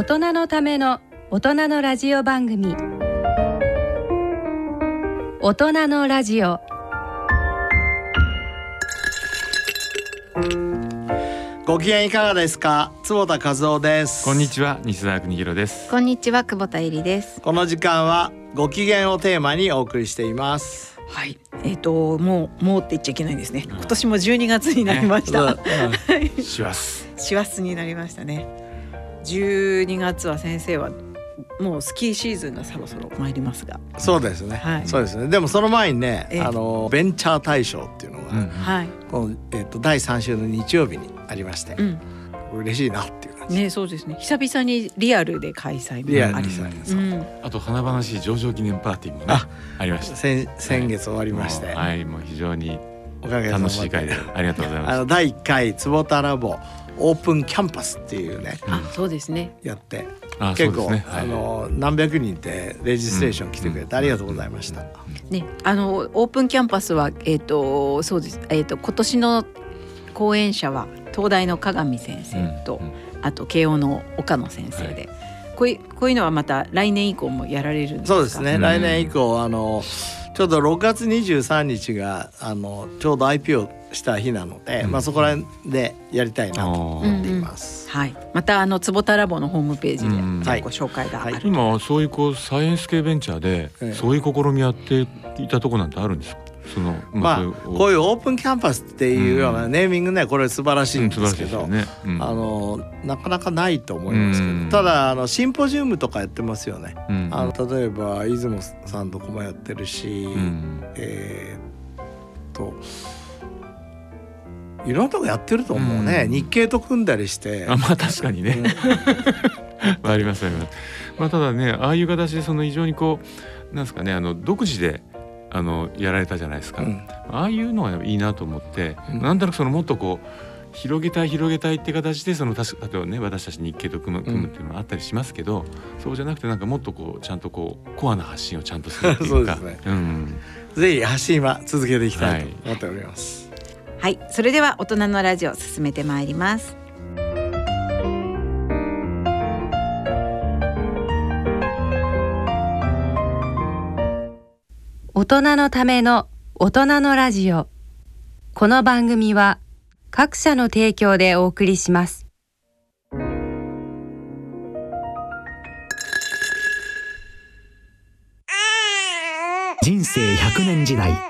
大人のための大人のラジオ番組。大人のラジオ。ご機嫌いかがですか？坪田和夫です。こんにちは西澤邦弘です。こんにちは久保田恵里です。この時間はご機嫌をテーマにお送りしています。はい、えっ、ともうもうって言っちゃいけないですね。今年も12月になりました。はい。します師走になりましたね。12月は先生はもうスキーシーズンがそろそろ参りますが、そうですね、はい。そうですね。でもその前にねええ。あのベンチャー大賞っていうのが、うんはい、この、えっと第3週の日曜日にありまして、うん、嬉しいなっていう感じ、ねそうですね。久々にリアルで開催もありそうん、あと華々しい上場記念パーティーもねあありました。先先月終わりまして、もうはい。もう非常におかげ楽しい会でありがとうございまあの第1回坪田ラボオープンキャンパスっていうねあそうですね。やってあ結構、そうですね。はい。あの何百人ってレジストレーション来てくれてありがとうございました、ね、あのオープンキャンパスはえっ、とそうです。えっ、と今年の講演者は東大の鏡先生と、うんうん。あと慶応の岡野先生で、こういうこういうのはまた来年以降もやられるんですか？そうですね、うん。来年以降あのちょうど6月23日があのちょうど IP をした日なので、うん。まあそこら辺でやりたいなと思っています。はい。またあの坪田ラボのホームページでご紹介がある。はい。今そういうこうサイエンス系ベンチャーで、ええ。そういう試みやっていたとこなんてあるんですか？そのまあこういうオープンキャンパスっていうようなネーミングねこれ素晴らしいんですけど、ね、うん。あのなかなかないと思いますけど、うん。ただあのシンポジウムとかやってますよね。うん。あの例えば出雲さんとこもやってるし、うん。えーっといろんなとこやってると思うね、うん。日経と組んだりして。あまあ確かにね、ありますあります。まあただねああいう形でその非常にこうなんですかねあの独自であのやられたじゃないですか。うん。ああいうのがいいなと思って、うん。なんとなくそのもっとこう広げたい広げたいって形でその確か例えばね私たち日経と組む組むっていうのはあったりしますけど、そうじゃなくてなんかもっとこうちゃんとこうコアな発信をちゃんとするっていうか。そうですね。うん。ぜひ発信は続けていきたいと思っております。はい、それでは大人のラジオ進めてまいります。大人のための大人のラジオ。この番組は各社の提供でお送りします。人生100年時代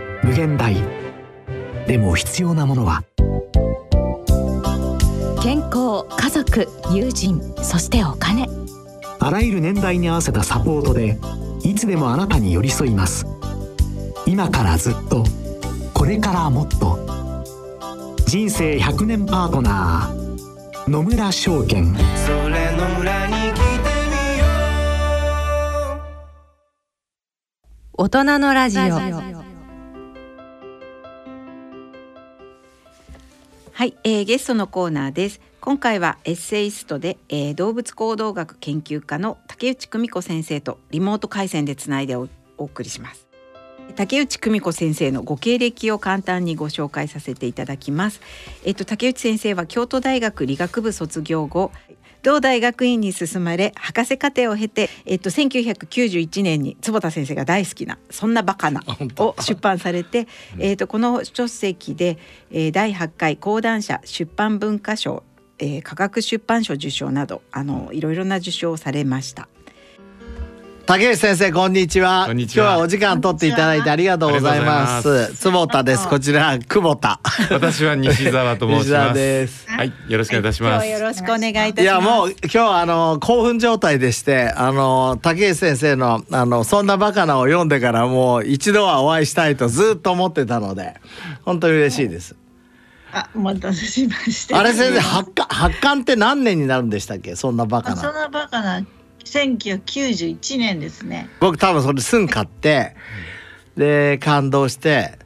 無限大。でも必要なものは。健康家族友人そしてお金。あらゆる年代に合わせたサポートでいつでもあなたに寄り添います。今からずっとこれからもっと。人生100年パートナー野村証券。大人のラジオはい、えー、ゲストのコーナーです。今回はエッセイストで、えー、動物行動学研究家の竹内久美子先生とリモート回線でつないでおお送りします。竹内久美子先生のご経歴を簡単にご紹介させていただきます。えっと竹内先生は京都大学理学部卒業後、同大学院に進まれ博士課程を経て、えっと1991年に坪田先生が大好きなそんなバカなを出版されて、えっとこの書籍で、えー、第8回講談社出版文化賞、えー、科学出版賞受賞などあのいろいろな受賞をされました。竹内先生こんにちはこんにちは今日はお時間取っていただいてありがとうございます坪田ですこちら久保田私は西澤と申し西澤ます。ですはいよろしくお願いいたします。よろしくお願いいたします。いやもう今日はあの興奮状態でしてあの竹内先生のあのそんなバカなを読んでからもう一度はお会いしたいとずっと思ってたので本当に嬉しいです。あ、お待たせしました。あれ先生発刊発刊って何年になるんでしたっけ？そんなバカあそんな。なバカな1991年ですね。僕多分それすん買ってで感動して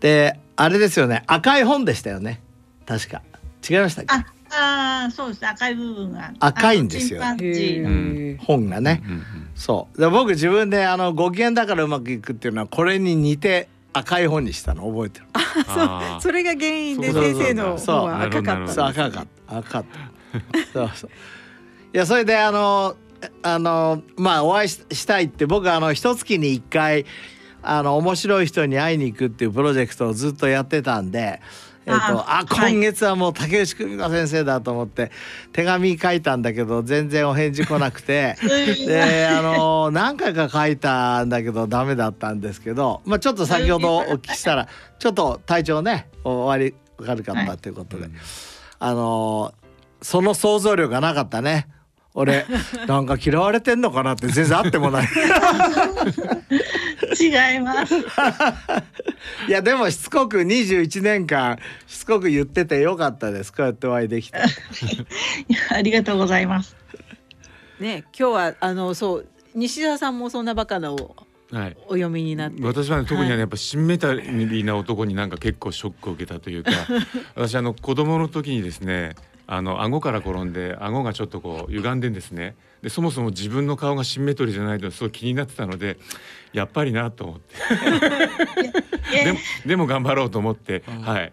であれですよね。赤い本でしたよね。確か。違いましたっけ？あ、あーそうです。赤い部分が。赤いんですよ。あのチンパンジーの。うん。本がね、そう。で僕自分であのご機嫌だからうまくいくっていうのはこれに似て赤い本にしたの。覚えてる？そう。それが原因で先生のそう。方は赤かったそう赤かった。赤かった。そうそう。いやそれであのあのまあお会いししたいって僕あの一月に一回あの面白い人に会いに行くっていうプロジェクトをずっとやってたんで。えっと、あ今月はもう竹内久美子先生だと思って手紙書いたんだけど全然お返事来なくて であの何回か書いたんだけどダメだったんですけど、まあ、ちょっと先ほどお聞きしたら ちょっと体調ね終わり悪かったということで、あのその想像力がなかったね俺なんか嫌われてんのかなって全然あってもない。違います。いやでもしつこく21年間しつこく言っててよかったです。こうやってお会いできて。いやありがとうございます。ね今日はあのそう西澤さんもそんなバカなをはい。お読みになって。私はね特にねはい。やっぱシンメタリーな男になんか結構ショックを受けたというか私あの子供の時にですねあの顎から転んで顎がちょっとこう歪んでんですね。でそもそも自分の顔がシンメトリーじゃないとすごい気になってたのでやっぱりなと思って。でもでも頑張ろうと思って、はい。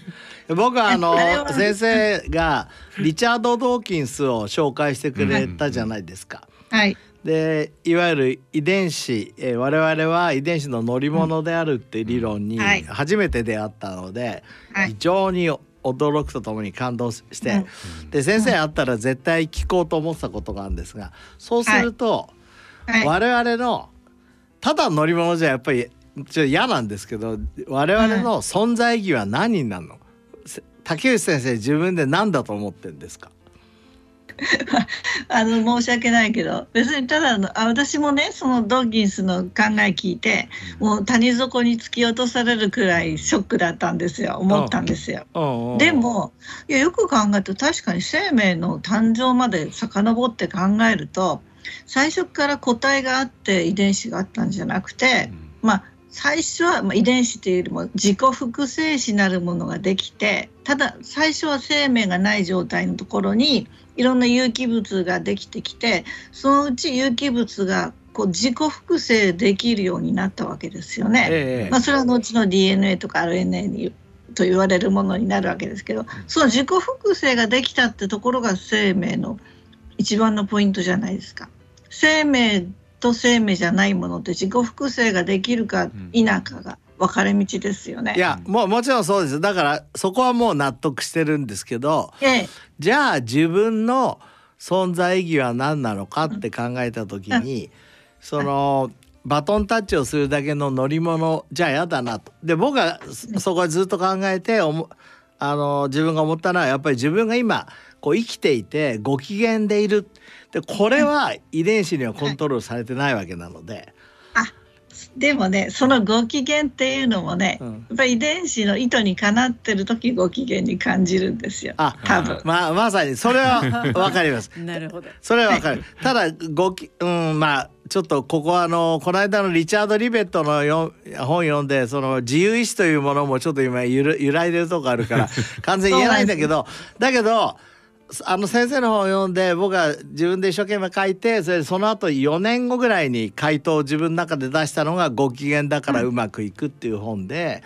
僕はあの先生がリチャード・ドーキンスを紹介してくれたじゃないですか。はい。でいわゆる遺伝子、えー我々は遺伝子の乗り物であるっていう理論にはい。初めて出会ったので、はい。非常に驚くとともに感動して、で先生会ったら絶対聞こうと思ってたことがあるんですがそうすると、はい。我々のただ乗り物じゃやっぱりちょっと嫌なんですけど我々の存在意義は何になるの、せ竹内先生自分で何だと思ってるんですか？あの申し訳ないけど別にただのあ私もねそのドッキンスの考え聞いてもう谷底に突き落とされるくらいショックだったんですよ。思ったんですよ。でもいやよく考えると確かに生命の誕生まで遡って考えると最初から個体があって遺伝子があったんじゃなくて、まあ最初はまあ遺伝子というよりも自己複製子なるものができてただ最初は生命がない状態のところにいろんな有機物ができてきてそのうち有機物がこう自己複製できるようになったわけですよね。ええまあ、それは後の DNA とか RNA にと言われるものになるわけですけどその自己複製ができたってところが生命の一番のポイントじゃないですか。生命と生命じゃないものって自己複製ができるか否かが分かれ道ですよね。いやもうもちろんそうですだからそこはもう納得してるんですけどええじゃあ自分の存在意義は何なのかって考えた時にそのバトンタッチをするだけの乗り物じゃあやだなと。で僕はそそこはずっと考えておもあの自分が思ったのはやっぱり自分が今こう生きていてご機嫌でいるでこれは遺伝子にはコントロールされてないわけなので。でもねそのご機嫌っていうのもね、やっぱり遺伝子の意図にかなってる時ご機嫌に感じるんですよ。あ多分まあまさにそれはわかります。なるほど。それはわかる。ただごきうんまあちょっとここはあのこの間のリチャード・リベットのよ本読んでその自由意志というものもちょっと今揺る揺らいでるとこあるから 完全に言えないんだけどだけどあの先生の本を読んで僕は自分で一生懸命書いてそれでその後4年後ぐらいに回答を自分の中で出したのが「ご機嫌だからうまくいく」っていう本で、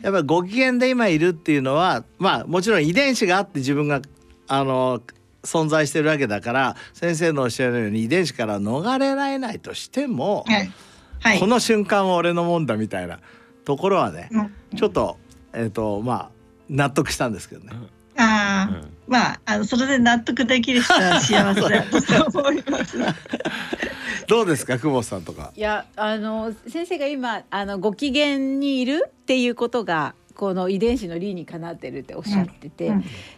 やっぱりご機嫌で今いるっていうのはまあもちろん遺伝子があって自分があの存在してるわけだから先生のおっしゃるように遺伝子から逃れられないとしても、この瞬間は俺のもんだみたいなところはね、ちょっとえっ、とまあ納得したんですけどね。ああ、まああのそれで納得できる人は幸せだと。思います。どうですか久保田さんとか。いやあの先生が今あのご機嫌にいるっていうことがこの遺伝子の理にかなってるっておっしゃってて、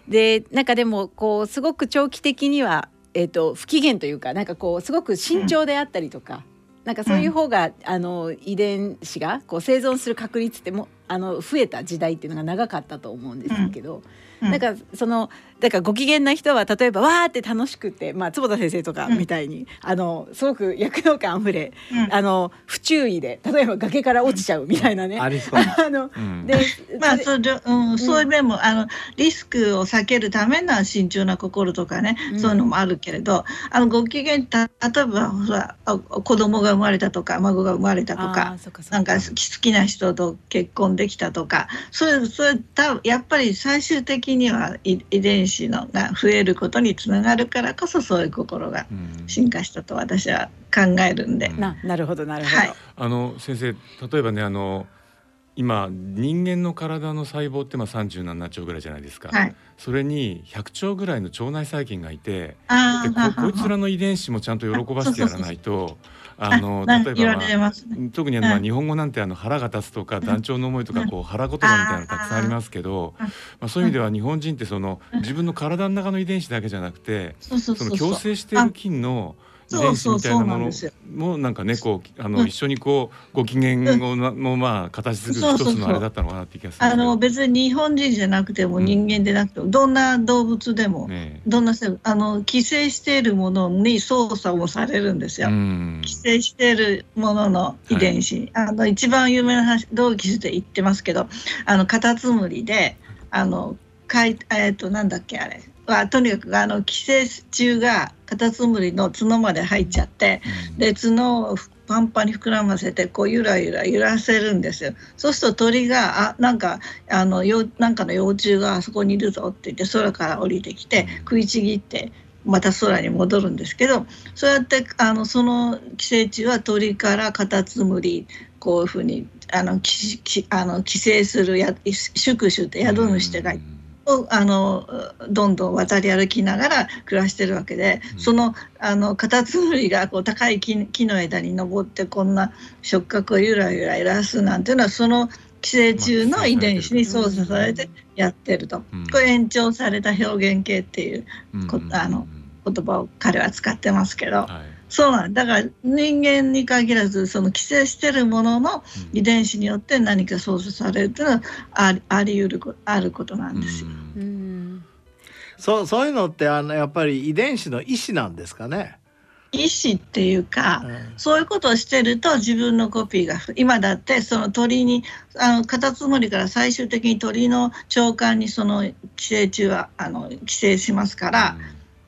でなんかでもこうすごく長期的には、えー、と不機嫌というかなんかこうすごく慎重であったりとか、なんかそういう方が、あの遺伝子がこう生存する確率ってもあの増えた時代っていうのが長かったと思うんですけど、うん。なんかそのだからご機嫌な人は例えばわーって楽しくて、まあ、坪田先生とかみたいに、あのすごく躍動感あふれ、うん。あの不注意で例えば崖から落ちちゃうみたいなね。ありそう。あのうん。で まあそううん、そういう面もあのリスクを避けるための慎重な心とかね、うん。そういうのもあるけれどあのご機嫌た例えばほらあ子供が生まれたとか孫が生まれたとかなんか好き好きな人と結婚できたとかそういうそういったやっぱり最終的にはい遺伝子のが増えることにつながるからこそそういう心がうん。進化したと私は考えるんで。ななるほどなるほど。はい。あの先生例えばねあの今人間の体の細胞ってまあ37兆ぐらいじゃないですか、はい、それに100兆ぐらいの腸内細菌がいてあでーここいつらの遺伝子もちゃんと喜ばしてやらないとあの あ例えば、まあね。特にあの、まあうん日本語なんてあの腹が立つとか団長の思いとかこう腹言葉みたいなのたくさんありますけど、うん。まあ、そういう意味では日本人ってその自分の体の中の遺伝子だけじゃなくてその共生している菌の遺伝子みたいなものもなんかねこうあのうん一緒にこうご機嫌をなもまあ形作る一つのあれだったのかなって気がするんあの別に日本人じゃなくてもうん。人間でなくても、どんな動物でも、ね。どんなあの寄生しているものに操作もされるんですよ。うん。寄生しているものの遺伝子、あの一番有名な話同期で言ってますけどあのカタツムリであのかいえっ、となんだっけあれはとにかくあの寄生虫がカタツムリの角まで入っちゃってで角をパンパンに膨らませてこうゆらゆら揺らせるんですよ。そうすると鳥があなんかあのよなんかの幼虫があそこにいるぞって言って空から降りてきて食いちぎってまた空に戻るんですけどそうやってあのその寄生虫は鳥からカタツムリこういうふうにあのききあの寄生するや宿主って宿主がいて。をあのどんどん渡り歩きながら暮らしてるわけで、うん。そのあのカタツムリがこう高い木木の枝に登ってこんな触覚をゆらゆら揺らすなんていうのはその寄生虫の遺伝子に操作されてやってると、うん。これ延長された表現形っていうあの言葉を彼は使ってますけど、はいそうなんだから人間に限らずその寄生してるものの遺伝子によって何か操作されるというのはありあり得るこあることなんですよ。うんうんそうそういうのってあのやっぱり遺伝子の意思なんですかね？意思っていうか、うんそういうことをしてると自分のコピーが今だってその鳥にあのカタツムリから最終的に鳥の腸管にその寄生虫はあの寄生しますから、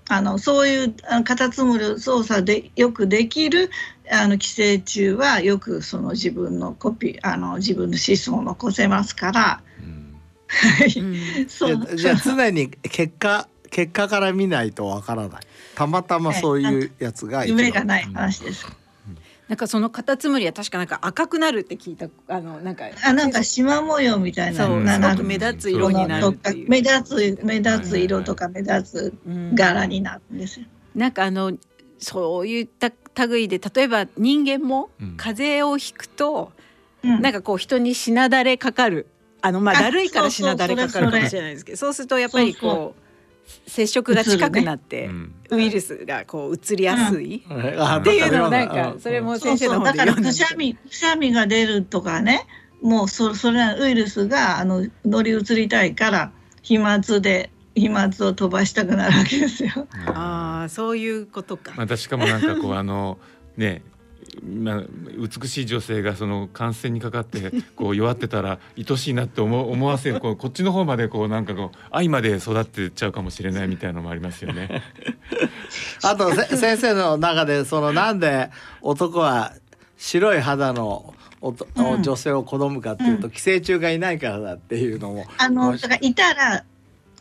あのそういうカタツムリを操作でよくできるあの寄生虫はよくその自分のコピーあの自分の子孫を残せますから。うん。はい。うん。そう。じゃあ常に結果結果から見ないとわからない。たまたまそういうやつが一番。夢がない話です。なんかそのカタツムリは確かなんか赤くなるって聞いたあのなんかあなんか縞模様みたいなそうすごく目立つ色になるっていう。目立つ目立つ色とか目立つうん。柄になるんですよ。なんかあのそういった類で例えば人間もうん。風邪をひくと、うん。なんかこう人にしなだれかかる。あのまああだるいからしなだれかかるかもしれないですけどそうするとやっぱりこう接触が近くなって、うん。ウイルスがこう移りやすい、あっていうのをなんうかそれも先生のだからくしゃみくしゃみが出るとかねもうそそれはウイルスがあの乗り移りたいから飛沫で飛沫を飛ばしたくなるわけですよ。ああそういうことか。またしかもなんかこうあのねまあ、美しい女性がその感染にかかってこう弱ってたら愛しいなって思う思わせるこうこっちの方までこうなんかこう愛まで育ってっちゃうかもしれないみたいなのもありますよね。あとせ先生の中でそのなんで男は白い肌のおとうん女性を好むかっていうと、寄生虫がいないからだっていうのもあのだからいたら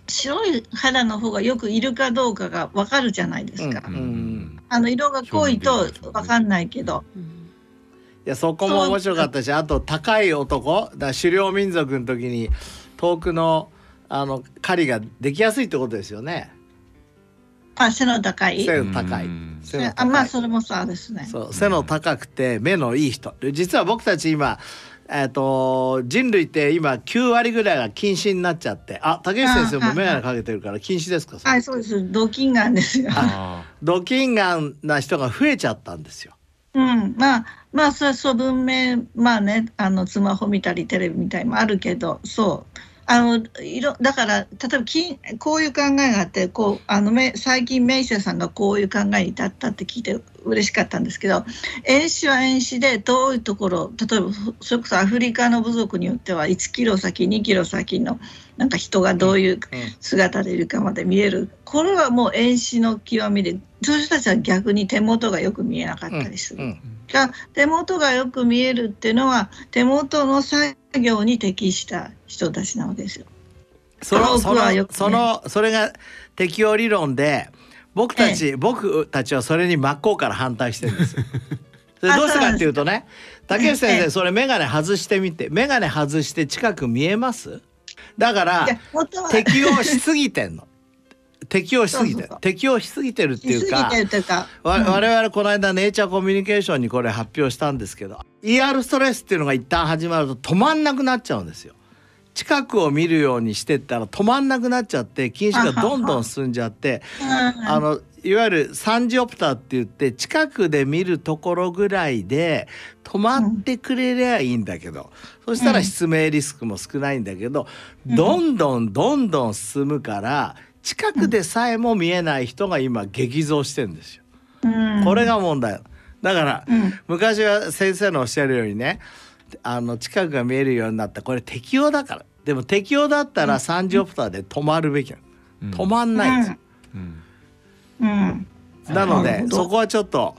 白い肌の方がよくいるかどうかがわかるじゃないですか。うんあの色が濃いとわかんないけど。いやそこも面白かったしあと高い男だ狩猟民族の時に遠くのあの狩りができやすいってことですよね。あ背の高い？背の高いあまあそれもそうですね。そう背の高くて目のいい人実は僕たち今えっと人類って今9割ぐらいが近視になっちゃってあ竹内先生も眼鏡かけてるから近視ですか？はいそうです。ドキンガンですよ。あドキンガンな人が増えちゃったんですよ。ううん、まあまあそれはそう文明まあねあのスマホ見たりテレビ見たりもあるけどそうあのいろだから例えばきこういう考えがあってこうあのめ最近メイセさんがこういう考えに至ったって聞いて嬉しかったんですけど遠視は遠視で遠いところ例えばそれこそアフリカの部族によっては1キロ先2キロ先のなんか人がどういう姿でいるかまで見える。これはもう遠視の極みでそういう人たちは逆に手元がよく見えなかったりする。が手元がよく見えるっていうのは手元の作業に適した人たちなわけですよ。そのそ遠くはよくねのそのそれが適応理論で僕たち、僕たちはそれに真っ向から反対してるんですよ。それどうしてかっていうとね竹内先ええ生それ眼鏡外してみて眼鏡外して近く見えます？だから適応しすぎてんの。適応しすぎて適応しすぎてるっていうか我々この間ネイチャーコミュニケーションにこれ発表したんですけど ER ストレスっていうのが一旦始まると止まんなくなっちゃうんですよ。近くを見るようにしてったら止まんなくなっちゃって近視がどんどん進んじゃってうんあのいわゆる三ジオプターって言って近くで見るところぐらいで止まってくれりゃいいんだけど、そしたら失明リスクも少ないんだけど、どんどんどんどん進むから近くでさえも見えない人が今激増してんですよ。うん。これが問題。だから、うん。昔は先生のおっしゃるようにねあの近くが見えるようになった。これ適応だから。でも適応だったら3ジオプターで止まるべきなの、止まんないんですよ、うん。うん。なのでそこはちょっと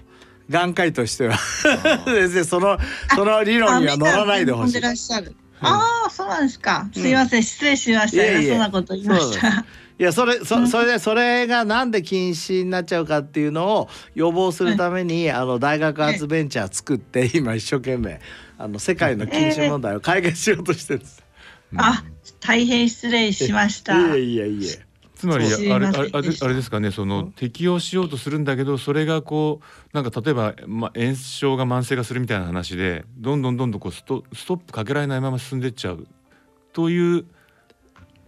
眼科医としては先生そのその理論には乗らないでほしい。あ目が飛んでらっしゃる。ああそうなんですか。すいません、失礼しました。いえいえ。偉そうなこと言いましたいやそれそそれでそれがなんで禁止になっちゃうかっていうのを予防するために、あの大学発ベンチャー作って今一生懸命あの世界の禁止問題を解決しようとしてるんです。あ大変失礼しました。いえいえいえ。つまりあれあれあれでしたあれですかねその適応しようとするんだけどそれがこうなんか例えば、まあ、炎症が慢性化するみたいな話でどんどんどんどんこうストストップかけられないまま進んでっちゃうという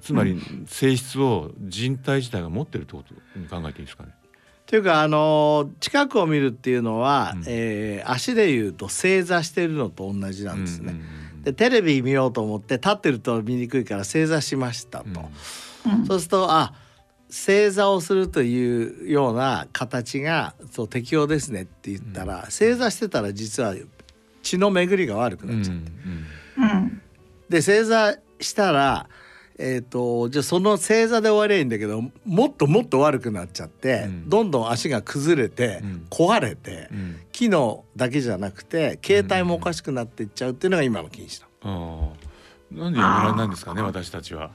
つまり性質を人体自体が持ってるってことに考えていいですかね？というかあの近くを見るっていうのは、うんえー足でいうと正座してるのと同じなんですね。うんうんでテレビ見ようと思って立ってると見にくいから正座しましたと。うんそうするとあ正座をするというような形がそう適応ですねって言ったら、正座してたら実は血の巡りが悪くうんなっちゃう。うんうんで正座したらえー、とじゃあその正座で終わりゃいいんだけどもっともっと悪くなっちゃって、うん。どんどん足が崩れて、うん。壊れて、うん。機能だけじゃなくて携帯もおかしくなっていっちゃうっていうのが今の禁止だ。ああなんでやめられないんですかね私たちは。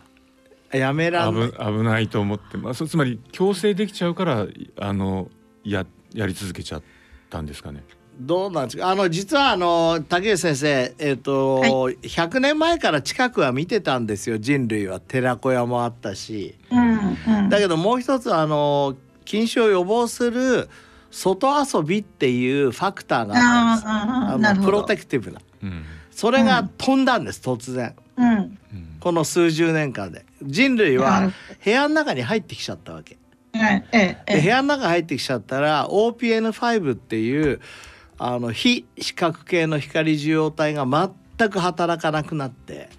やめらん危危ないと思って、まあ、そつまり強制できちゃうからあのややり続けちゃったんですかね。どうなんですか？あの実はあの竹内先生、えーと100年前から近くは見てたんですよ。人類は。寺子屋もあったし。うんうん。だけどもう一つあの近視を予防する外遊びっていうファクターがあったんです。あーあなるほど。のプロテクティブな。うん。それが飛んだんです突然。うん。うんこの数十年間で。人類なはる部屋の中に入ってきちゃったわけ。はいえええで部屋の中入ってきちゃったら OPN5 っていうあの非視覚系の光受容体が全く働かなくなって、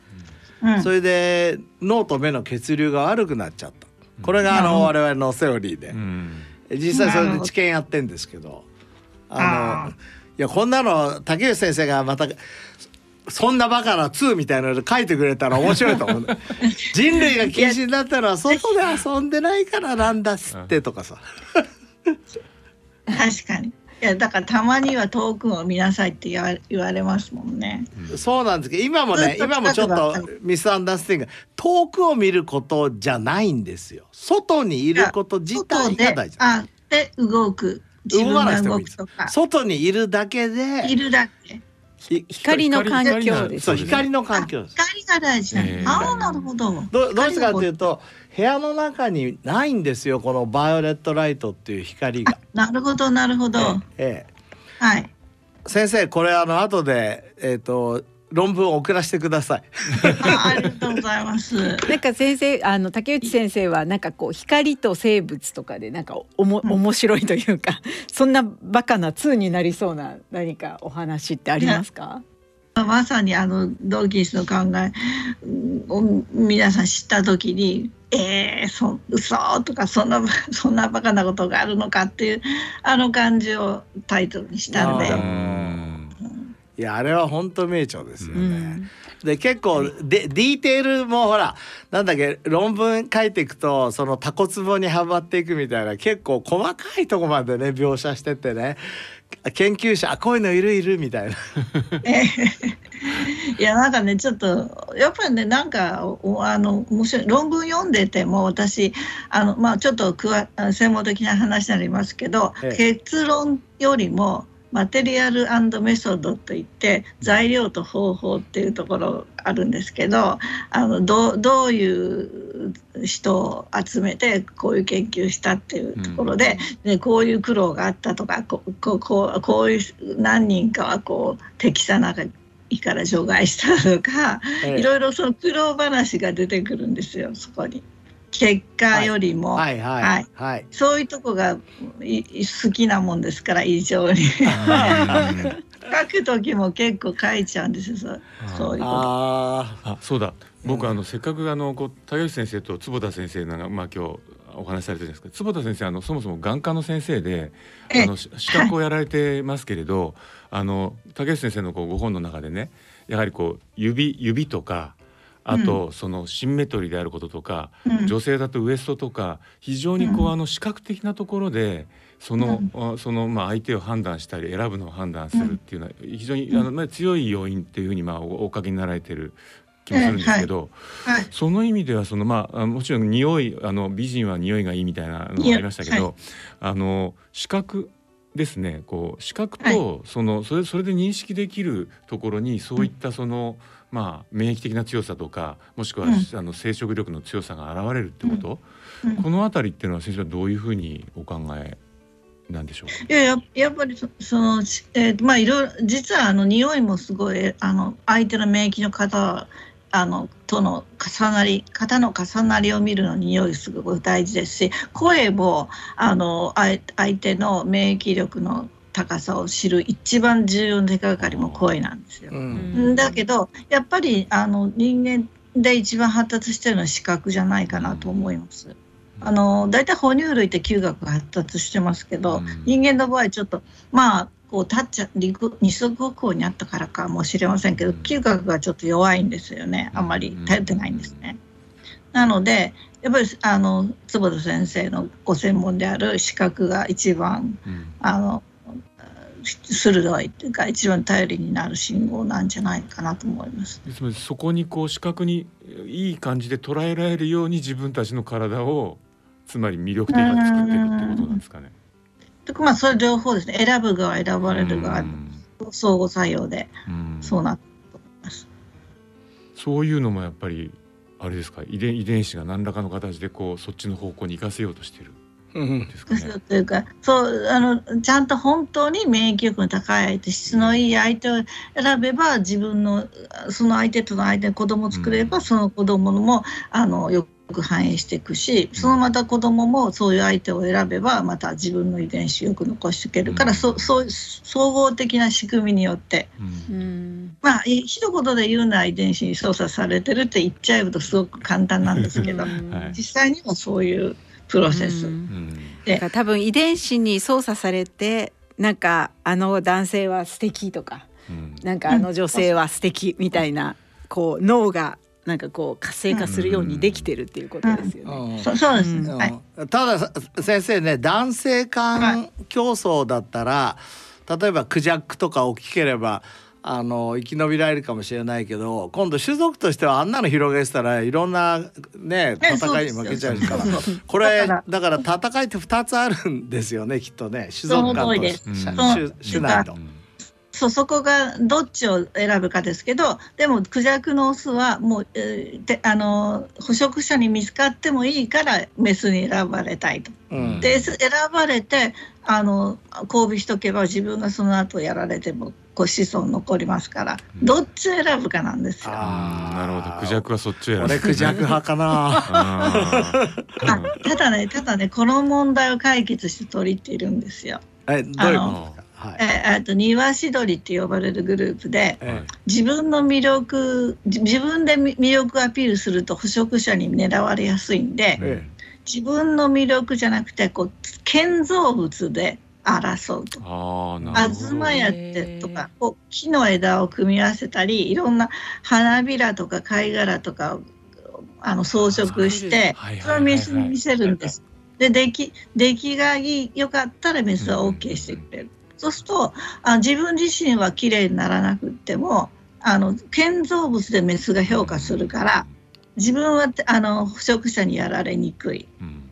うん。それで脳と目の血流が悪くなっちゃった。これがあの我々のセオリーで、うん。実際それで治験やってんですけどあのいやこんなの竹内先生がまたそんなバカな2みたいなので書いてくれたら面白いと思う。人類が禁止になったのは外で遊んでないからなんだっつってとかさ。確かにいやだからたまには遠くを見なさいって言わ言われますもんね。そうなんですけど今もね今もちょっとミスアンダースティング。遠くを見ることじゃないんですよ。外にいること自体が大事。あで動く。自分動かなが動くとか。外にいるだけでいるだけ。ひ光の環境ですそう光の環境です。光が大事なの、えー。ああなるほど。どどうしてかっていうと部屋の中にないんですよこのバイオレットライトっていう光が。なるほどなるほど、ええはい先生これあの後でえっ、と論文を送らせてください。あありがとうございます。なんか先生あの竹内先生はなんかこう光と生物とかでなんかおも面白いというか、そんなバカな通になりそうな何かお話ってありますか？まさにあのドーキンスの考えを皆さん知った時に「えー、そ嘘とかそんな そんなバカなことがあるのかっていうあの感じをタイトルにしたんで。いやあれは本当名著ですよね。うんで結構でディーテールもほらなんだっけ論文書いていくとそのタコツボにはまっていくみたいな結構細かいとこまでね描写しててね研究者こういうのいるいるみたいな。いやなんかねちょっとやっぱりねなんかあの面白い論文読んでても私あのまあちょっとくわ専門的な話になりますけど、ええ、結論よりもマテリアルメソッドといって材料と方法っていうところあるんですけどあのどどういう人を集めてこういう研究したっていうところでうん、でこういう苦労があったとかここここういう何人かはこう適さなかったから除外したとか、ええ、いろいろその苦労話が出てくるんですよそこに。結果よりも、はい。はいはい、はい、そういうとこが好きなもんですから異常に。書く時も結構書いちゃうんですよそう。そういうああそうだ。僕、あのせっかくあのこう竹内先生と坪田先生がまあ今日お話しされてるんですけど坪田先生あのそもそも眼科の先生であの資格をやられてますけれど、はい、あの竹内先生のこうご本の中でねやはりこう指指とかあと、そのシンメトリーであることとか、女性だとウエストとか非常にこう、あの視覚的なところでその,、そのまあ相手を判断したり選ぶのを判断するっていうのは非常にあの、まあ、強い要因っていうふうにまあお書きになられてる気もするんですけど、はいはい、その意味ではそのまあもちろん匂いあの美人は匂いがいいみたいなのがありましたけど、はい、あの視覚ですね。こう視覚とそのそれそれで認識できるところにそういったその、うんまあ、免疫的な強さとかもしくは、うん、あの生殖力の強さが現れるってこと、うん、この辺りっていうのは先生はどういうふうにお考えなんでしょう？いやややっぱりその、えー、まあいろいろ実はあの匂いもすごいあの相手の免疫の方あのとの重なり型の重なりを見るのに匂いすごく大事ですし声もあの相手の免疫力の高さを知る一番重要な手がかりも声なんですよ。うん、だけどやっぱりあの人間で一番発達してるのは視覚じゃないかなと思います。あの大体哺乳類って嗅覚が発達してますけど、うん、人間の場合ちょっとまあこう立っちゃ二足歩行にあったからかもしれませんけど嗅覚がちょっと弱いんですよね。あんまり頼ってないんですね。なのでやっぱりあの坪田先生のご専門である視覚が一番、うん、あの鋭いっていうか一番頼りになる信号なんじゃないかなと思います。つまりそこにこう視覚にいい感じで捉えられるように自分たちの体をつまり魅力的に作ってるってことなんですかね。とかまあそれ両方ですね選ぶ側選ばれる側相互作用でそうなってと思います。そういうのもやっぱりあれですか？遺伝遺伝子が何らかの形でこうそっちの方向に行かせようとしてる。ですかね。というかそうあのちゃんと本当に免疫力の高い相手質のいい相手を選べば自分のその相手との相手に子供を作れば、うん、その子供もあのよく反映していくしそのまた子供もそういう相手を選べばまた自分の遺伝子をよく残していけるから、うん、そそう総合的な仕組みによって、うん、まあ一言で言うのは遺伝子に操作されてるって言っちゃえばすごく簡単なんですけど、実際にはそういうプロセス。で多分遺伝子に操作されてなんかあの男性は素敵とか、うん、なんかあの女性は素敵みたいな、こう脳がなんかこう活性化するようにできてるっていうことですよね。そうです、ね、はい、ただ先生ね男性間競争だったら、例えばクジャックとか大きければあの生き延びられるかもしれないけど今度種族としてはあんなの広げてたらいろんなね戦いに負けちゃうから。これだから。戦いって2つあるんですよねきっとね。種族間と種種内と。そうそこがどっちを選ぶかですけどでもクジャクのオスはもう、えー、あの捕食者に見つかってもいいからメスに選ばれたいと。うん、で選ばれてあの交尾しとけば自分がその後やられてもこう子孫残りますから、どっちを選ぶかなんですよ。あなるほど。クジャクはそっちを選ぶ。俺クジャク派かな。ただねただねこの問題を解決して鳥っているんですよ。えどういうこと？ですかはい。ええっと庭師鳥って呼ばれるグループでえ自分の魅力じ自分でみ魅力をアピールすると捕食者に狙われやすいんでえ。自分の魅力じゃなくてこう建造物で争うと。あーなるほど東やってとかこう木の枝を組み合わせたりいろんな花びらとか貝殻とかをあの装飾してそれをメスに見せるんです。で出来出来がいい良かったらメスは OK してくれる。そうするとあ自分自身は綺麗にならなくってもあの建造物でメスが評価するから自分はあの捕食者にやられにくい。うん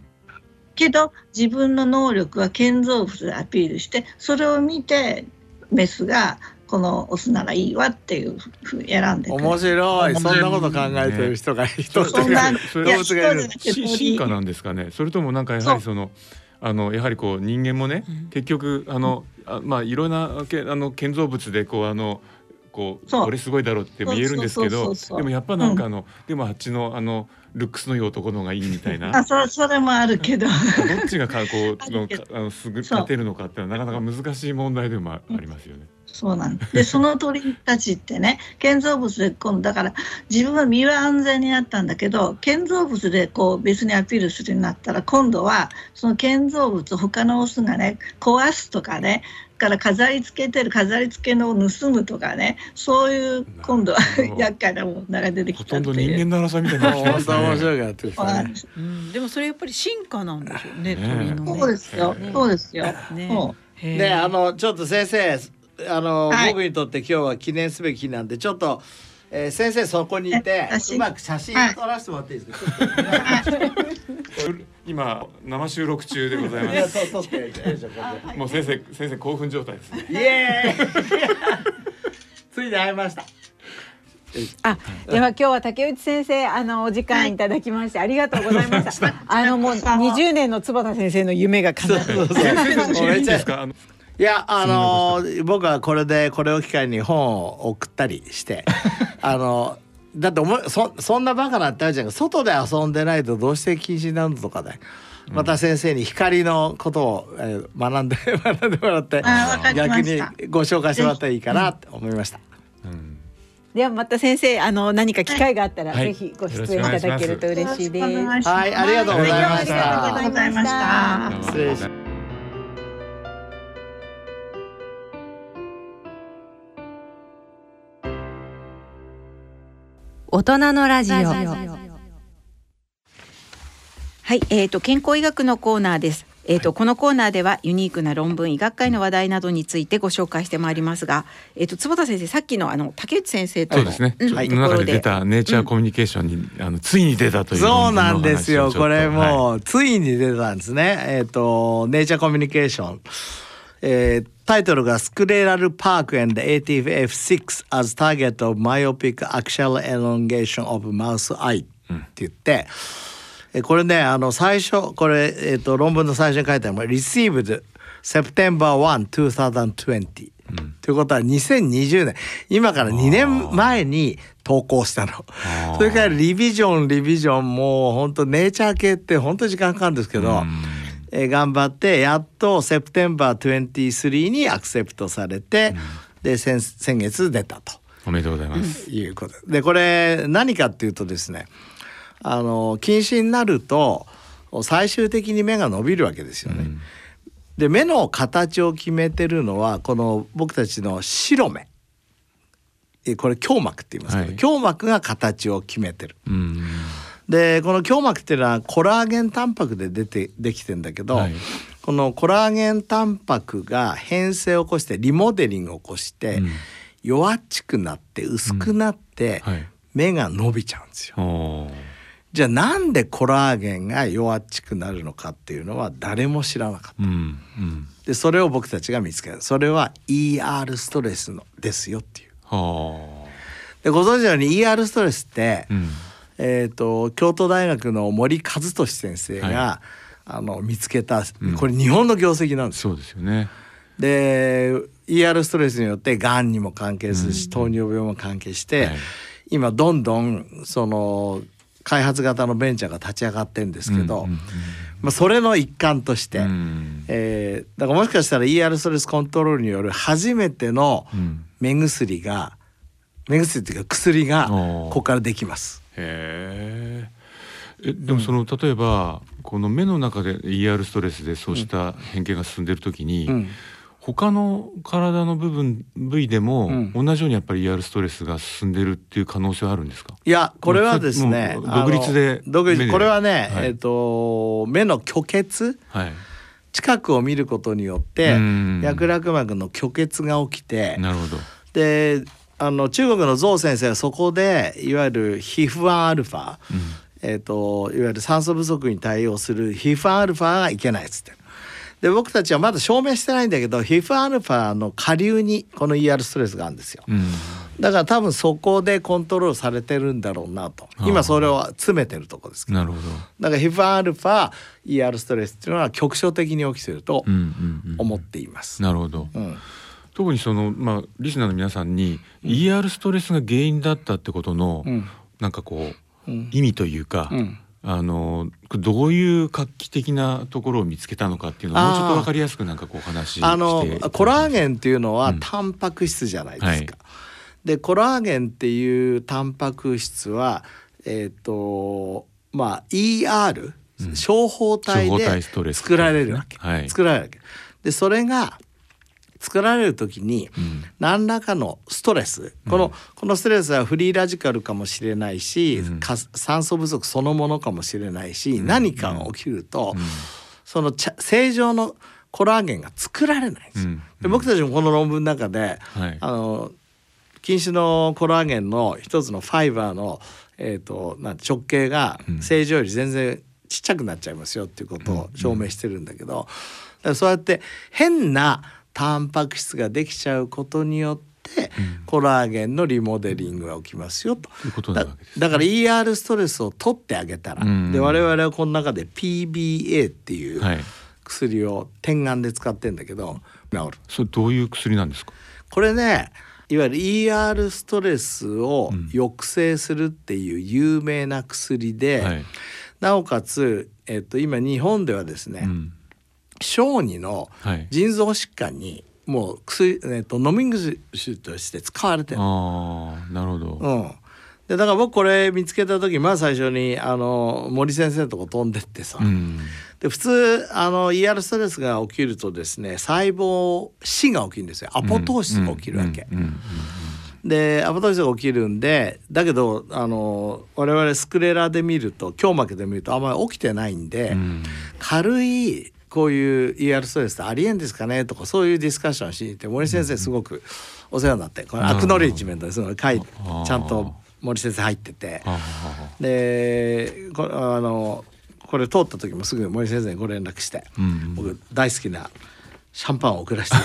けど自分の能力は建造物でアピールしてそれを見てメスがこのオスならいいわっていうふうに選んでくる。面白い。そんなこと考えてる人が一つそんなそれいや動物がいる進化なんですかねそれともなんかやはりそのあのやはりこう人間もね、結局あのあまあいろんなけあの建造物でこうあのこう俺すごいだろうっても言えるんですけどでもやっぱなんかあの、でもあっちのあのルックスのいい男の方がいいみたいな。あそそれもあるけど。どっちがかこうのかあのすぐそう。勝てるのかっていうのはなかなか難しい問題でもあありますよね。そうなんでその鳥たちってね建造物で今度だから自分は身は安全になったんだけど建造物でこう別にアピールするようになったら今度はその建造物他のオスがね壊すとかねから飾り付けてる飾り付けのを盗むとかねそういう今度は厄介な問題が出てきほとんどたっていう。人間の争いみたいにな面白いからってそうなんですうん、でもそれやっぱり進化なんでしょうねね。鳥のね。そうですよ、そうですよ。ね。あのちょっと先生あの、はい。僕にとって今日は記念すべき日なんでちょっと、えー先生そこにいてえ写真うまく写真撮らせてもらっていいですか、今生収録中でございまいやす。もう先生先生興奮状態ですね。イエーイ！ついに会いました。あ、では今日は竹内先生あのお時間いただきましてありがとうございました。あのもう20年の坪田先生の夢が叶って。いやあの僕はこれでこれを機会に本を送ったりして あのだって思いそそんなバカなってあるじゃん。外で遊んでないとどうして禁止になるのとかで、また先生に光のことを、えー学んで 学んでもらってあわかりま逆にしたご紹介してもらったらいいかなって思いました。うん。ではまた先生あの何か機会があったらはい。ぜひご出演いただけると嬉しいです。はいありがとうございました。ありがとうございました。失礼します大人のラジオはい、えー、と健康医学のコーナーです。えーとこのコーナーではユニークな論文医学会の話題などについてご紹介してまいりますが、えー、と坪田先生さっきのあの竹内先生とのそうですね。うんはい、ところで出たネイチャーコミュニケーションに、あのついに出たというそうなんですよ。これうもう、ついに出たんですね。えっ、と、ネイチャーコミュニケーション。えータイトルがスクレラルパーク and ATF6 as target of myopic axial elongation of mouse eye って言って、えこれね、あの、最初、これ、えっ、と、論文の最初に書いてある received September 1, 2020。ということは2020年今から2年前に投稿したの。ー。それからリビジョンリビジョンもう本当ネイチャー系って本当に時間かかるんですけど、えー頑張ってやっと September 23にアクセプトされて、で先先月出たとおめでとうございます。いうことでこれ何かっていうとですねあの近視になると最終的に目が伸びるわけですよね。で目の形を決めてるのはこの僕たちの白目えこれ胸膜って言いますけど、はい胸膜が形を決めてる。うん。でこの胸膜っていうのはコラーゲンタンパクで出てできてんだけど、はいこのコラーゲンタンパクが変性を起こしてリモデリングを起こして、うん弱っちくなって薄くなって、はい。目が伸びちゃうんですよ。じゃあなんでコラーゲンが弱っちくなるのかっていうのは誰も知らなかった。うんうん。でそれを僕たちが見つけたそれは ER ストレスのですよっていう。はでご存知のように ER ストレスって、あ。うん。えー、と京都大学の森和俊先生が、はあの見つけたうん。これ日本の業績なんです。よ。そうですよね。で ER ストレスによってがんにも関係するし、糖尿病も関係して、はい。今どんどんその開発型のベンチャーが立ち上がってるんですけど、まあ、それの一環として、うん。えーだからもしかしたら ER ストレスコントロールによる初めてのうん。目薬が目薬っていうか薬がここからできます。へえ。えでもその例えばこの目の中で ER ストレスでそうした変形が進んでる時に、うん他の体の部分部位でもうん同じようにやっぱり ER ストレスが進んでるっていう可能性はあるんですか？いやこれはですね独立で独立これはね、はいえっ、と目の虚血はい。近くを見ることによってうん脈絡膜の虚血が起きてなるほど。であの中国のゾウ先生はそこでいわゆるヒフアンアルファ、えー、といわゆる酸素不足に対応するヒフアンアルファがいけないっつってで僕たちはまだ証明してないんだけどヒフアンアルファの下流にこの ER ストレスがあるんですようん。だから多分そこでコントロールされてるんだろうなと今それを詰めてるとこですけどなるほど。だからヒフアンアルファ ER ストレスっていうのは局所的に起きてるとうんうんうん。思っています。なるほど。うん特にそのまあリスナーの皆さんに ER ストレスが原因だったってことの、うん。なんかこう、うん。意味というか、うん。あのどういう画期的なところを見つけたのかっていうのをもうちょっとわかりやすくなんかこうお話ししてあのコラーゲンっていうのはうん。タンパク質じゃないですか。はい。でコラーゲンっていうタンパク質はえっ、とまあ ER、うん。小胞体で作られるわけ。はい。作られるわけ。でそれが作られる時にうん。何らかのストレス、このこのストレスはフリーラジカルかもしれないし、酸素不足そのものかもしれないし、何かが起きると、その正常のコラーゲンが作られないんです。で僕たちもこの論文の中で、はい。あの禁止のコラーゲンの一つのファイバーの、えー、とな直径がうん。正常より全然ちっちゃくなっちゃいますよっていうことを証明してるんだけど、だからそうやって変なタンパク質ができちゃうことによって、コラーゲンのリモデリングが起きますよと。ということなだわけです。だから ER ストレスを取ってあげたら、うんで我々はこの中で PBA っていうはい。薬を点眼で使ってんだけど治る。それどういう薬なんですか？これねいわゆる ER ストレスをうん抑制するっていう有名な薬で、はい。なおかつ、えっと、今日本ではですね、うん。小児のはい。腎臓疾患にもう薬、えっと、飲み薬として使われてる。ああ、なるほど。うん、でだから僕これ見つけた時まず最初にあの森先生のとこ飛んでってさ、うん。で普通あの ER ストレスが起きるとですね細胞死が起きるんですよアポトーシスが起きるわけ。でアポトーシスが起きるんでだけどあの我々スクレラで見ると今日負けで見るとあんまり起きてないんで、うん軽いこういう ER ストレスってありえんですかね？とかそういうディスカッションしに行って森先生すごくお世話になってこれアクノレッジメントですの書いちゃんと森先生入ってて。あでこあのこれ通った時もすぐ森先生にご連絡して、あうん。僕大好きなシャンパンを送らせて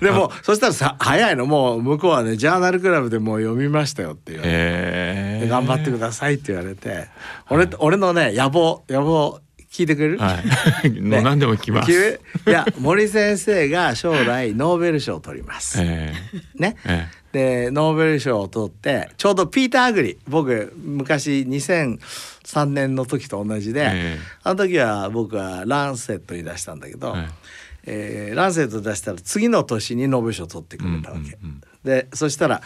でもそしたらさ早いのもう向こうはねジャーナルクラブでもう読みましたよって言われて。頑張ってくださいって言われて、俺俺のね野望野望聞いてくれる、はい。もう何でも聞きます。いや森先生が将来ノーベル賞を取ります。えね。ええでノーベル賞を取ってちょうどピーター・アグリ僕昔2003年の時と同じで、ええあの時は僕はランセットに出したんだけど、はいえーランセット出したら次の年にノーベル賞を取ってくれたわけ。でそしたら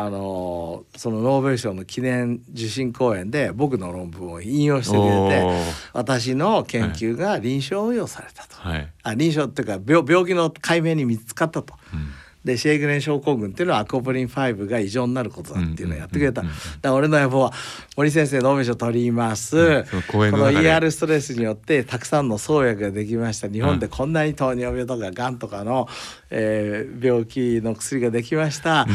あのーそのノーベル賞の記念受信講演で僕の論文を引用してくれて私の研究が臨床応用されたと、はい。あ臨床っていうか病病気の解明に見つかったと。うんでシェイグレン症候群っていうのはアコポリン5が異常になることだっていうのをやってくれた。俺の野望は森先生ノーベル賞取ります。うんそのこの ER ストレスによってたくさんの創薬ができました。日本でこんなに糖尿病とかがんとかの、えー病気の薬ができました。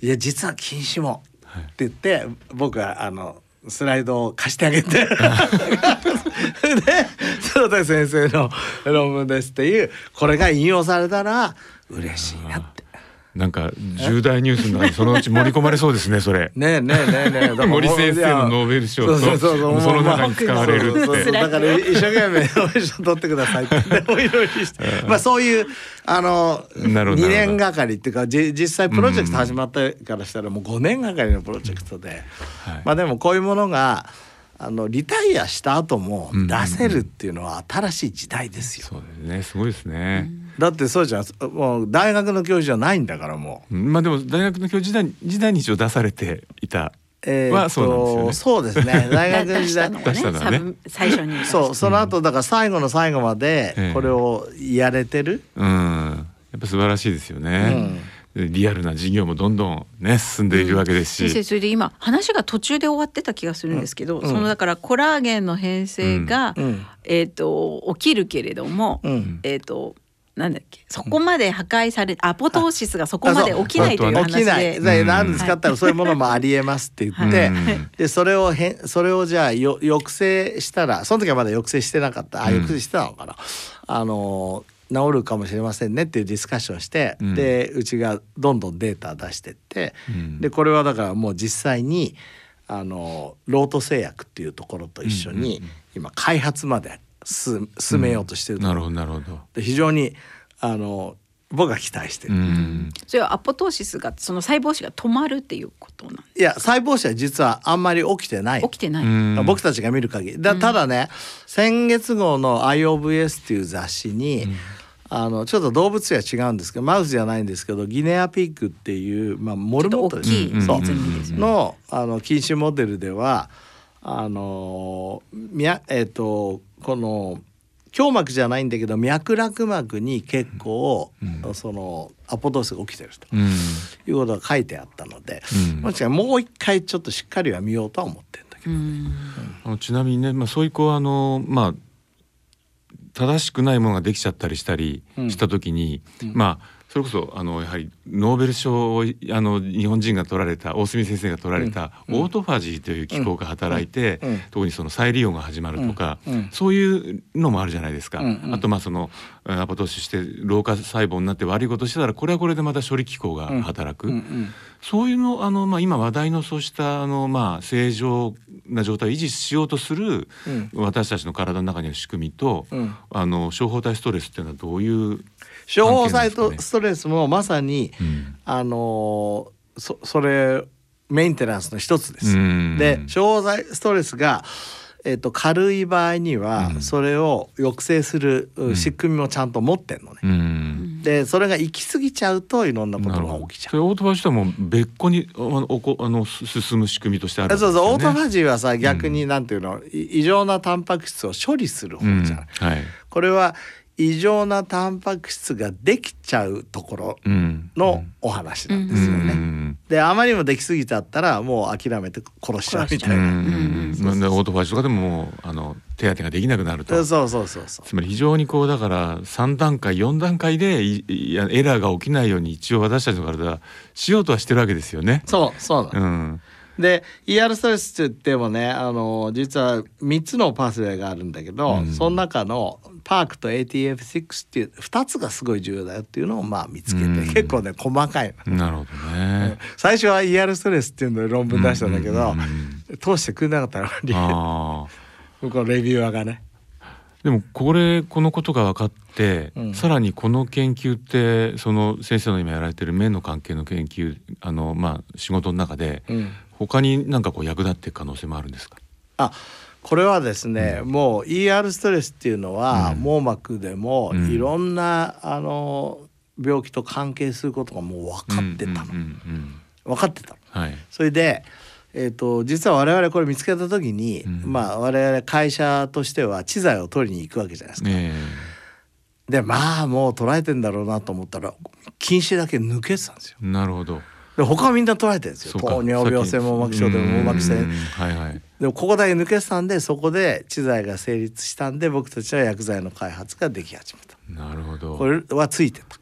いや実は禁止も、はいって言って僕はあのスライドを貸してあげて で鶴田先生の論文ですっていうこれが引用されたら嬉しいなって。なんか重大ニュースの中にそのうち盛り込まれそうですねそれ。ねえねえねえねえ。森先生のノーベル賞。とそうそうそうその中に使われるってそうそうそう。だから一生懸命ノーベル賞取ってくださいって。でもいろいろして。まあそういうあのなるほど2年がかりっていうかじ実際プロジェクト始まってからしたらもう5年がかりのプロジェクトで、まあでもこういうものがあのリタイアした後も出せるっていうのは新しい時代ですよ。そうですね。すごいですね。だってそうじゃんもう大学の教授じゃないんだからもう。まあでも大学の教授時代時代に一応出されていた。えー、はそうなんですよね。そうですね。大学の時代出したのがね最初に。そうその後だから最後の最後までこれをやれてる？うん。やっぱ素晴らしいですよね。リアルな事業もどんどんね進んでいるわけですし、うん、先生それで今話が途中で終わってた気がするんですけど、うん、そのだからコラーゲンの変性が、うん、えっ、ー、と起きるけれども、えっ、ー、となんだっけ？そこまで破壊されアポトーシスがそこまで起きないという話で。起きない。何ですかったらそういうものもありえますって言って、でそれをへそれをじゃあよ抑制したらその時はまだ抑制してなかった。あ抑制してたのかな。あの治るかもしれませんねっていうディスカッションして、うん、でうちがどんどんデータ出してって、うん、でこれはだからもう実際にあのロート製薬っていうところと一緒に今開発まで進めようとしてる、うん、なるほどなるほど。で非常にあの僕は期待してる、それはアポトーシスがその細胞死が止まるっていうことなんいや細胞死は実はあんまり起きてない。起きてない。僕たちが見る限り。だただね、先月号の IOVS っていう雑誌に、あのちょっと動物は違うんですけどマウスじゃないんですけどギネアピッグっていう、まあ、モルモットです。ね。そう。のあの禁止モデルではあのみやえっ、ー、とこの胸膜じゃないんだけど脈絡膜に結構、うん、そのアポトーシスが起きてると、うん、いうことが書いてあったので、うん、もしかもう一回ちょっとしっかりは見ようとは思ってるんだけど、ね、あのちなみにね、まあ、そういうこうあのまあ正しくないものができちゃったりしたりした時に、うん、まあそれこそあのやはりノーベル賞をあの日本人が取られた大隅先生が取られた、うん、オートファジーという機構が働いて、うん、特にその再利用が始まるとか、そういうのもあるじゃないですか。あとまあそのアポトーシスして老化細胞になって悪いことしてたらこれはこれでまた処理機構が働く。そういうのあの、まあ、今話題のそうしたあの、まあ、正常な状態を維持しようとする、私たちの体の中にある仕組みと、あの処方体ストレスっていうのはどういう処方剤とストレスもまさに、うん、あのそそれメンテナンスの一つです。で処方剤ストレスがえー、と軽い場合にはそれを抑制する仕組みもちゃんと持ってんのね。うん、でそれが行き過ぎちゃうといろんなことが起きちゃう。オートファジーはもう別個にあのあの進む仕組みとしてある、ね、そうそう。オートファジーはさ逆になんていうの、うん、異常なタンパク質を処理する方じゃん。うん。はい、これは異常なタンパク質ができちゃうところのお話なんですよね。うん、であまりにもできすぎちゃったらもう諦めて殺しちゃうみたいな。うん、オートファジーとかでももうあの手当てができなくなると。そうそうそうそう。つまり非常にこうだから3段階4段階でいやエラーが起きないように一応私たちの体はしようとはしてるわけですよね。そうそうなの。うんで ER ストレスって言ってもねあの実は3つのパスウェイがあるんだけど、うん、その中のパークと ATF6 っていう2つがすごい重要だよっていうのをまあ見つけて、うん、結構ね細かいなるほどね。最初は ER ストレスっていうので論文出したんだけど、通してくれなかったの向こうレビューアーがね。でもこれこのことが分かって、うん、さらにこの研究ってその先生の今やられてる目の関係の研究あのまあ仕事の中で、うん、他に何かこう役立っていく可能性もあるんですか？あこれはですね、うん、もう ER ストレスっていうのは、網膜でもいろんな、あの病気と関係することがもう分かってたの、分かってたの。はい、それでえーと、実は我々これ見つけた時に、うん、まあ我々会社としては知財を取りに行くわけじゃないですか。えー、でまあもう捉えてんだろうなと思ったら禁止だけ抜けてたんですよ。なるほどで他はみんな捉えてるんですよ。糖尿病性網膜症でも網膜性、はいはい、でもここだけ抜けてたんでそこで知財が成立したんで僕たちは薬剤の開発ができ始めた。なるほど。これはついてた。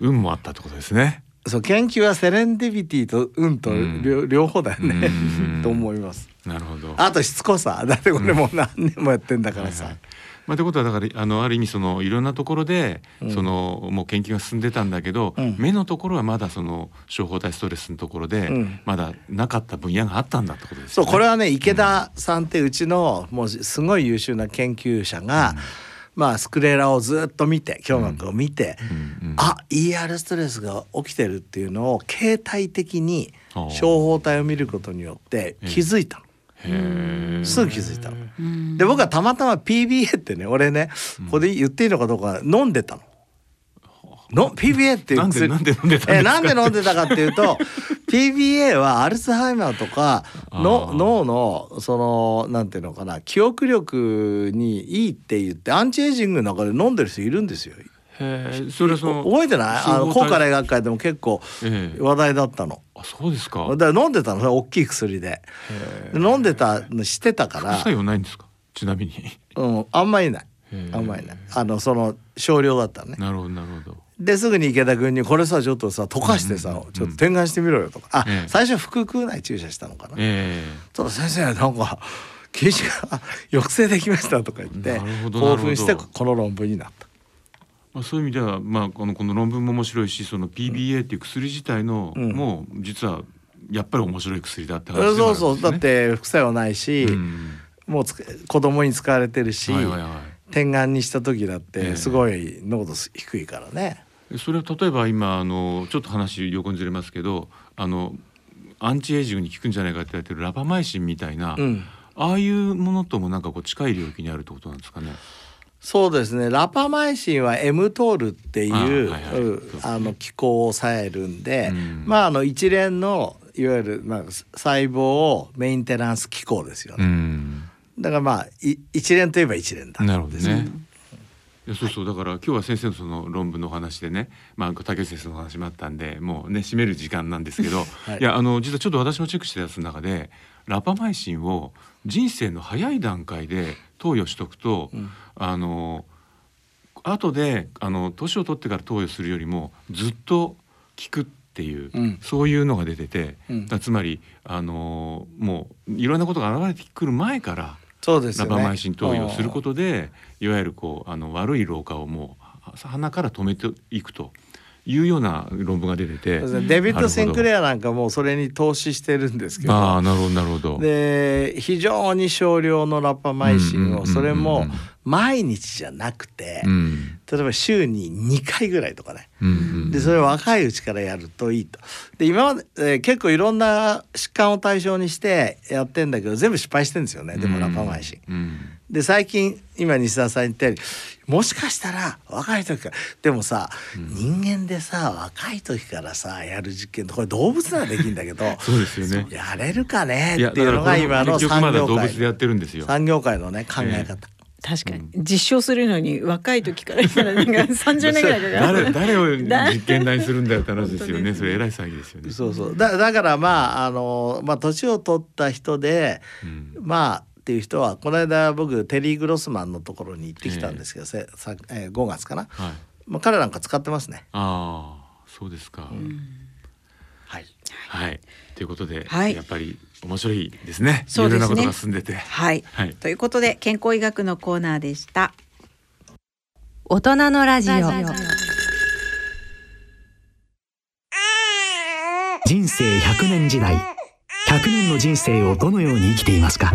運もあったってことですね。そう研究はセレンディビティと運と両,、両方だよね、と思います。なるほど。あとしつこさ。だってこれもう何年もやってんだからさ。はいはいまあ、ということはだからあのある意味そのいろんなところで、そのもう研究が進んでたんだけど、うん。目のところはまだその小胞体ストレスのところで、うん。まだなかった分野があったんだってことですね。うこれはね池田さんってうちのもうすごい優秀な研究者が、まあスクレラをずっと見て胸膜を見て、あ ER ストレスが起きてるっていうのを形態的に小胞体を見ることによって気づいたの。すぐ気づいたの。で僕はたまたま PBA ってね俺ねここで言っていいのかどうか飲んでたの。の PBA っていうなんで薬なんで飲んでたんですか？えなんで飲んでたかっていうと PBA はアルツハイマーとかの脳のそのなんていうのかな記憶力にいいって言ってアンチエイジングの中で飲んでる人いるんですよ。へえそれはその覚えてない？あの高価大学会でも結構ええ。話題だったの。あそうですか。だから飲んでたの大きい薬で。で飲んでたの知ってたから。副作用ないんですか？ちなみに。うん、あんまりない。あんまりない。あのその少量だったね。なるほどなるほど。ですぐに池田君に「これさちょっとさ溶かしてさ、ちょっと点眼してみろよ」とか。あ、え。え最初腹腔内注射したのかな、えただ先生なんか禁止が抑制できましたとか言って興奮してこの論文になった。まあ、そういう意味では、まあ、このこの論文も面白いしその PBA っていう薬自体の、うん。もう実はやっぱり面白い薬だって話でもあそうそう。だって副作用ないし、うん。もうつ子供に使われてるし、はいはいはい。点眼にした時だっええ。てすごい濃度低いからね。それは例えば今あのちょっと話横にずれますけどあのアンチエイジングに効くんじゃないかって言われてるラバマイシンみたいな、うん。ああいうものともなんかこう近い領域にあるってことなんですかね。そうですね。ラパマイシンは M トールっていうあはいはい。うんあの機構を抑えるんで、うん。まああの一連のいわゆる、まあ、細胞をメンテナンス機構ですよね、うん。だからまあい一連といえば一連だなるほどね。いやそうそう。だから今日は先生のその論文のお話でね、まあ竹内先生のお話もあったんでもうね締める時間なんですけど、はい。い、やあの実はちょっと私もチェックしてたやつの中でラパマイシンを人生の早い段階で投与しとくと、あの後であの年を取ってから投与するよりもずっと効くっていう、うん。そういうのが出てて、うん。つまりあのもういろんなことが現れてくる前からそうですよね。ラバマイシン投与をすることでいわゆるこうあの悪い老化をもう鼻から止めていくというような論文が出てて。ね。デビッド・センクアレアなんかもうそれに投資してるんですけど。ああなるほどなるほど。で非常に少量のラパマイシンをそれも毎日じゃなくて、うん。例えば週に2回ぐらいとかね。うんうん。でそれを若いうちからやるといいと。で今まで、えー結構いろんな疾患を対象にしてやってんだけど全部失敗してんですよね。でもラパマイシン。うんで最近今西田さん言ったようにもしかしたら若い時からでもさ、人間でさ若い時からさやる実験ってこれ動物ならできるんだけど そうですよね。やれるかね？っていうのが今の産業だ動物で界やってるんですよ。産業界のね考え方。確かに。実証するのに若い時から今なんか30年ぐらいかかる。誰誰をだ実験台にするんだよって話ですよねそれ偉い騒ぎですよね。そうそう。だだからまああのまあ年を取った人で、まあっていう人はこの間僕テリー・グロスマンのところに行ってきたんですけど、せさえー5月かな、はい。まあ、彼なんか使ってますね。ああそうですか、はい、はい。ということで、はい。やっぱり面白いですね。そうですね。いろんなことが進んでて。はい、はい。ということで健康医学のコーナーでした。大人のラジオ。人生100年時代。100年の人生をどのように生きていますか？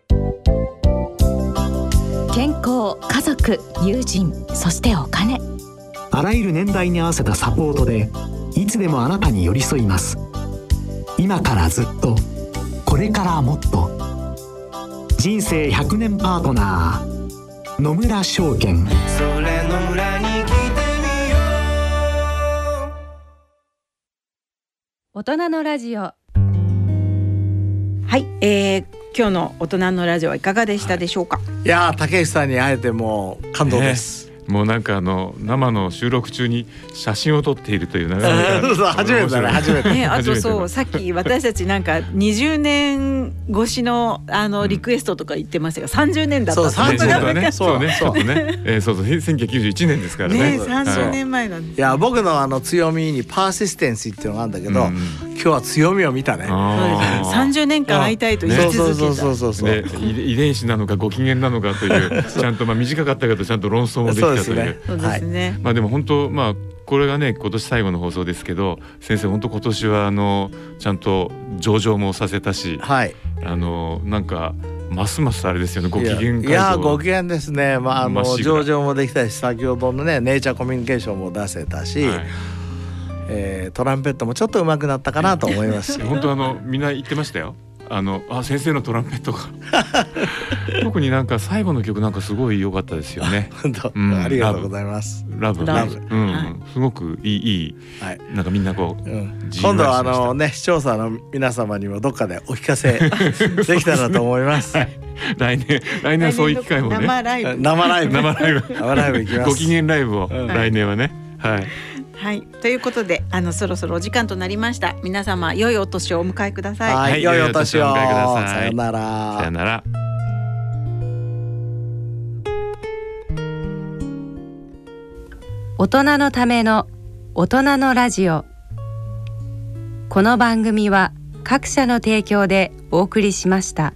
家族友人そしてお金。あらゆる年代に合わせたサポートでいつでもあなたに寄り添います。今からずっとこれからもっと。人生100年パートナー野村証券。それの裏に大人のラジオ。はい、えー、今日の大人のラジオはいかがでしたでしょうか、い。やー竹内さんに会えてもう感動です、もうなんかあの生の収録中に写真を撮っているというなかなかそう初めてだね初めてね、あとそうさっき私たちな。んか20年越しのあのリクエストとか言ってましたが30年だったそうってね、30本当はね、そうね、そうそうね、えー、そうそう、1991年ですからね。ね30年前な。んですいや僕のあの強みにパーシステンシーっていうのがあるんだけど、うん今日は強みを見たね。そうあですね30年間会いたいと言い続けた、そうそうそうそうそう。ね、遺遺伝子な。のかご機嫌な。のかというちゃんとまあ短かったけどちゃんと論争もできたというそうですねまあでも本当まあこれがね今年最後の放送ですけど先生本当今年はあのちゃんと上場もさせたしはい。あのなんかますますあれですよねご機嫌いやい会やご長機嫌ですね。まああの上場もできたし先ほどのねネイチャーコミュニケーションも出せたし、はいえートランペットもちょっと上手くなったかなと思いますし。本当あのみんな言ってましたよ。あのあ先生のトランペットが。特になんか最後の曲なんかすごい良かったですよね。本当、うん。ありがとうございます。ラブ。ラブうん、はい。すごくいいいい。はい。なんかみんなこううん、今度はあのね視聴者の皆様にもどっかでお聞かせ できたらと思います。来年来年はそういう機会もね。生ライブ生ライブ。生ライブ。生ライブ行きます。ご機嫌ライブを。うん。来年はね、はいはいということであのそろそろお時間となりました皆様良いお年をお迎えくださいはい、はい良いお年を。良いお年をお迎えくださいさよなら。さよなら。大人のための大人のラジオこの番組は各社の提供でお送りしました。